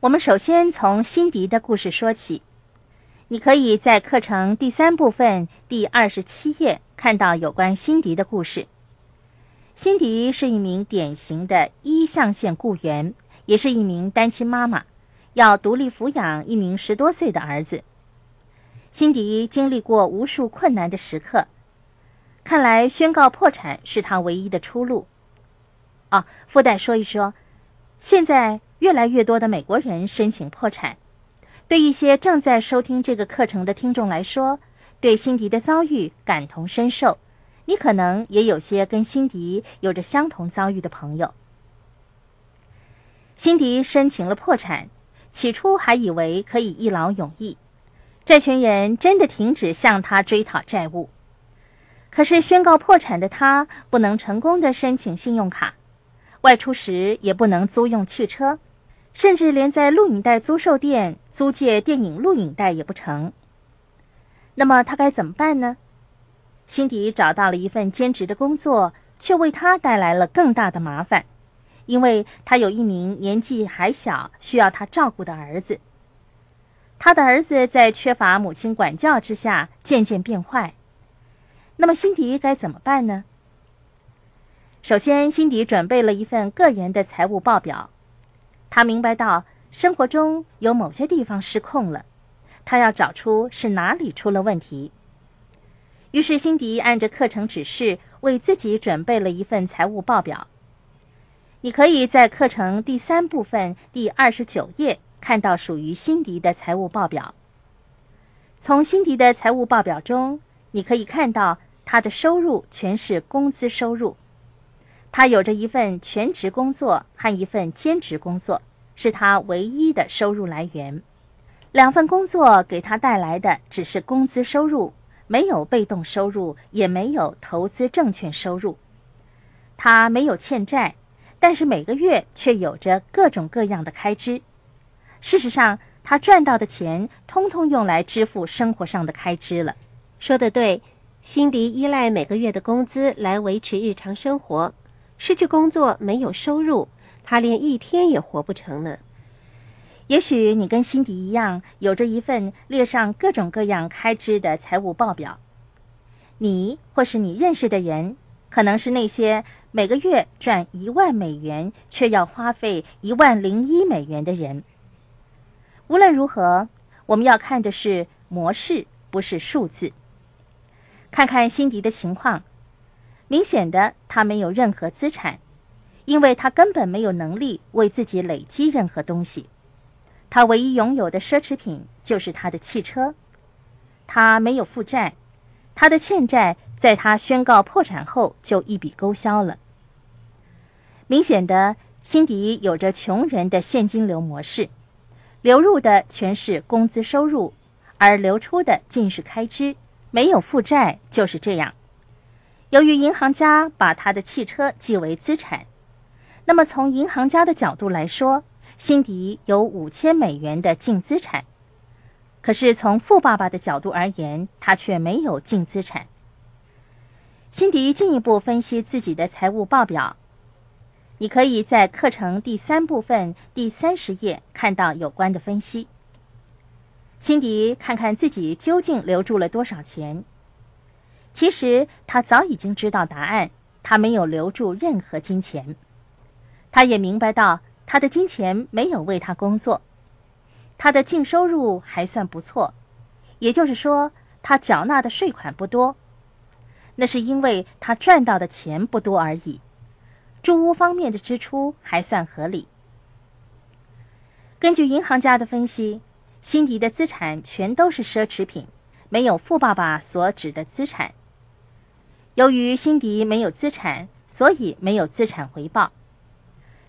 我们首先从辛迪的故事说起。你可以在课程第三部分第二十七页看到有关辛迪的故事。辛迪是一名典型的一象限雇员，也是一名单亲妈妈，要独立抚养一名十多岁的儿子。辛迪经历过无数困难的时刻，看来宣告破产是他唯一的出路。啊，附带说一说，现在越来越多的美国人申请破产。对一些正在收听这个课程的听众来说，对辛迪的遭遇感同身受。你可能也有些跟辛迪有着相同遭遇的朋友。辛迪申请了破产，起初还以为可以一劳永逸，债权人真的停止向他追讨债务。可是宣告破产的他不能成功的申请信用卡，外出时也不能租用汽车。甚至连在录影带租售店租借电影录影带也不成。那么他该怎么办呢？辛迪找到了一份兼职的工作，却为他带来了更大的麻烦，因为他有一名年纪还小、需要他照顾的儿子。他的儿子在缺乏母亲管教之下渐渐变坏。那么辛迪该怎么办呢？首先，辛迪准备了一份个人的财务报表。他明白到生活中有某些地方失控了，他要找出是哪里出了问题。于是，辛迪按着课程指示为自己准备了一份财务报表。你可以在课程第三部分第二十九页看到属于辛迪的财务报表。从辛迪的财务报表中，你可以看到他的收入全是工资收入。他有着一份全职工作和一份兼职工作，是他唯一的收入来源。两份工作给他带来的只是工资收入，没有被动收入，也没有投资证券收入。他没有欠债，但是每个月却有着各种各样的开支。事实上，他赚到的钱通通用来支付生活上的开支了。说的对，辛迪依赖每个月的工资来维持日常生活。失去工作，没有收入，他连一天也活不成呢。也许你跟辛迪一样，有着一份列上各种各样开支的财务报表。你或是你认识的人，可能是那些每个月赚一万美元却要花费一万零一美元的人。无论如何，我们要看的是模式，不是数字。看看辛迪的情况。明显的，他没有任何资产，因为他根本没有能力为自己累积任何东西。他唯一拥有的奢侈品就是他的汽车。他没有负债，他的欠债在他宣告破产后就一笔勾销了。明显的，辛迪有着穷人的现金流模式，流入的全是工资收入，而流出的尽是开支。没有负债就是这样。由于银行家把他的汽车记为资产，那么从银行家的角度来说，辛迪有五千美元的净资产。可是从富爸爸的角度而言，他却没有净资产。辛迪进一步分析自己的财务报表，你可以在课程第三部分第三十页看到有关的分析。辛迪看看自己究竟留住了多少钱。其实他早已经知道答案，他没有留住任何金钱。他也明白到他的金钱没有为他工作，他的净收入还算不错，也就是说他缴纳的税款不多。那是因为他赚到的钱不多而已。住屋方面的支出还算合理。根据银行家的分析，辛迪的资产全都是奢侈品，没有富爸爸所指的资产。由于辛迪没有资产，所以没有资产回报。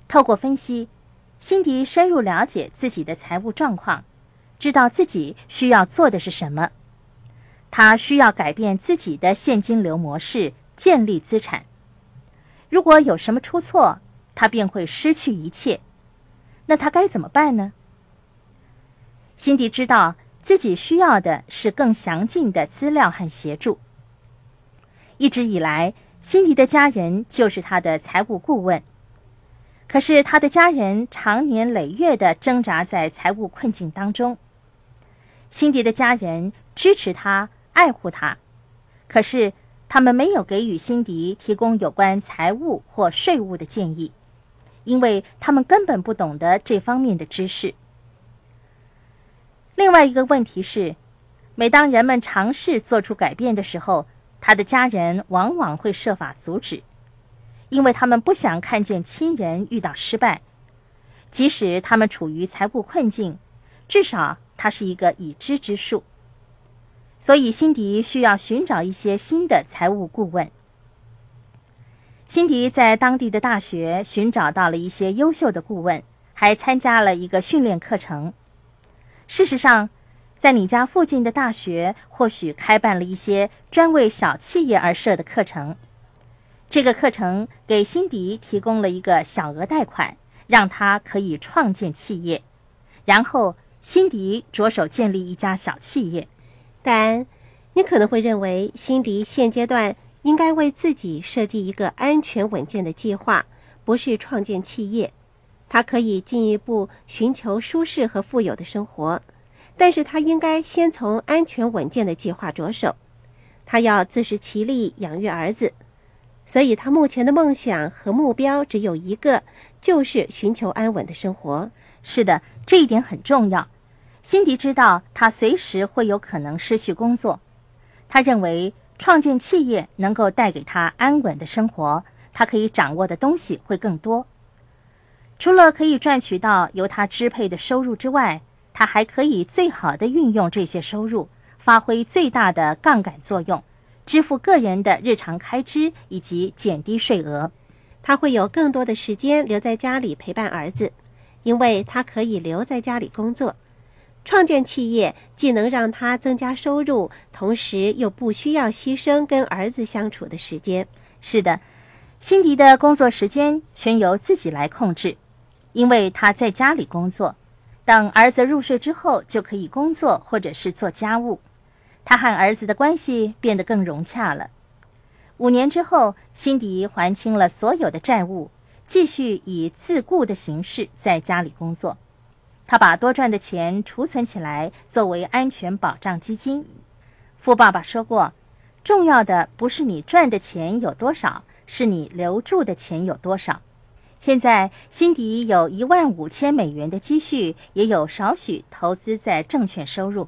透过分析，辛迪深入了解自己的财务状况，知道自己需要做的是什么。他需要改变自己的现金流模式，建立资产。如果有什么出错，他便会失去一切。那他该怎么办呢？辛迪知道自己需要的是更详尽的资料和协助。一直以来，辛迪的家人就是他的财务顾问。可是他的家人常年累月的挣扎在财务困境当中。辛迪的家人支持他、爱护他，可是他们没有给予辛迪提供有关财务或税务的建议，因为他们根本不懂得这方面的知识。另外一个问题是，每当人们尝试做出改变的时候，他的家人往往会设法阻止，因为他们不想看见亲人遇到失败，即使他们处于财务困境，至少他是一个已知之数。所以，辛迪需要寻找一些新的财务顾问。辛迪在当地的大学寻找到了一些优秀的顾问，还参加了一个训练课程。事实上，在你家附近的大学或许开办了一些专为小企业而设的课程。这个课程给辛迪提供了一个小额贷款，让他可以创建企业。然后，辛迪着手建立一家小企业。但你可能会认为，辛迪现阶段应该为自己设计一个安全稳健的计划，不是创建企业。他可以进一步寻求舒适和富有的生活，但是他应该先从安全稳健的计划着手。他要自食其力，养育儿子，所以他目前的梦想和目标只有一个，就是寻求安稳的生活。是的，这一点很重要。辛迪知道他随时会有可能失去工作，他认为创建企业能够带给他安稳的生活，他可以掌握的东西会更多。除了可以赚取到由他支配的收入之外，他还可以最好的运用这些收入，发挥最大的杠杆作用，支付个人的日常开支以及减低税额。他会有更多的时间留在家里陪伴儿子，因为他可以留在家里工作。创建企业既能让他增加收入，同时又不需要牺牲跟儿子相处的时间。是的，辛迪的工作时间全由自己来控制。因为他在家里工作，等儿子入睡之后就可以工作或者是做家务。他和儿子的关系变得更融洽了。五年之后，辛迪还清了所有的债务，继续以自雇的形式在家里工作。他把多赚的钱储存起来，作为安全保障基金。富爸爸说过：“重要的不是你赚的钱有多少，是你留住的钱有多少。”现在，辛迪有一万五千美元的积蓄，也有少许投资在证券收入。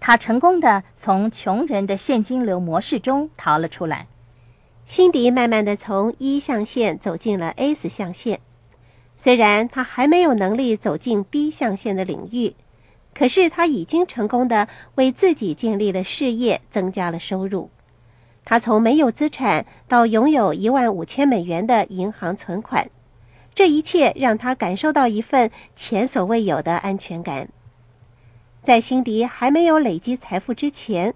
他成功的从穷人的现金流模式中逃了出来。辛迪慢慢的从一象限走进了 S 象限，虽然他还没有能力走进 B 象限的领域，可是他已经成功的为自己建立了事业，增加了收入。他从没有资产到拥有一万五千美元的银行存款。这一切让他感受到一份前所未有的安全感。在辛迪还没有累积财富之前，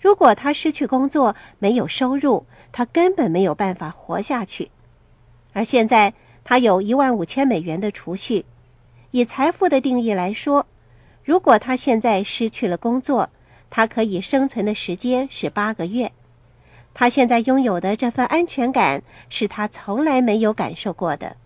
如果他失去工作、没有收入，他根本没有办法活下去。而现在，他有一万五千美元的储蓄。以财富的定义来说，如果他现在失去了工作，他可以生存的时间是八个月。他现在拥有的这份安全感是他从来没有感受过的。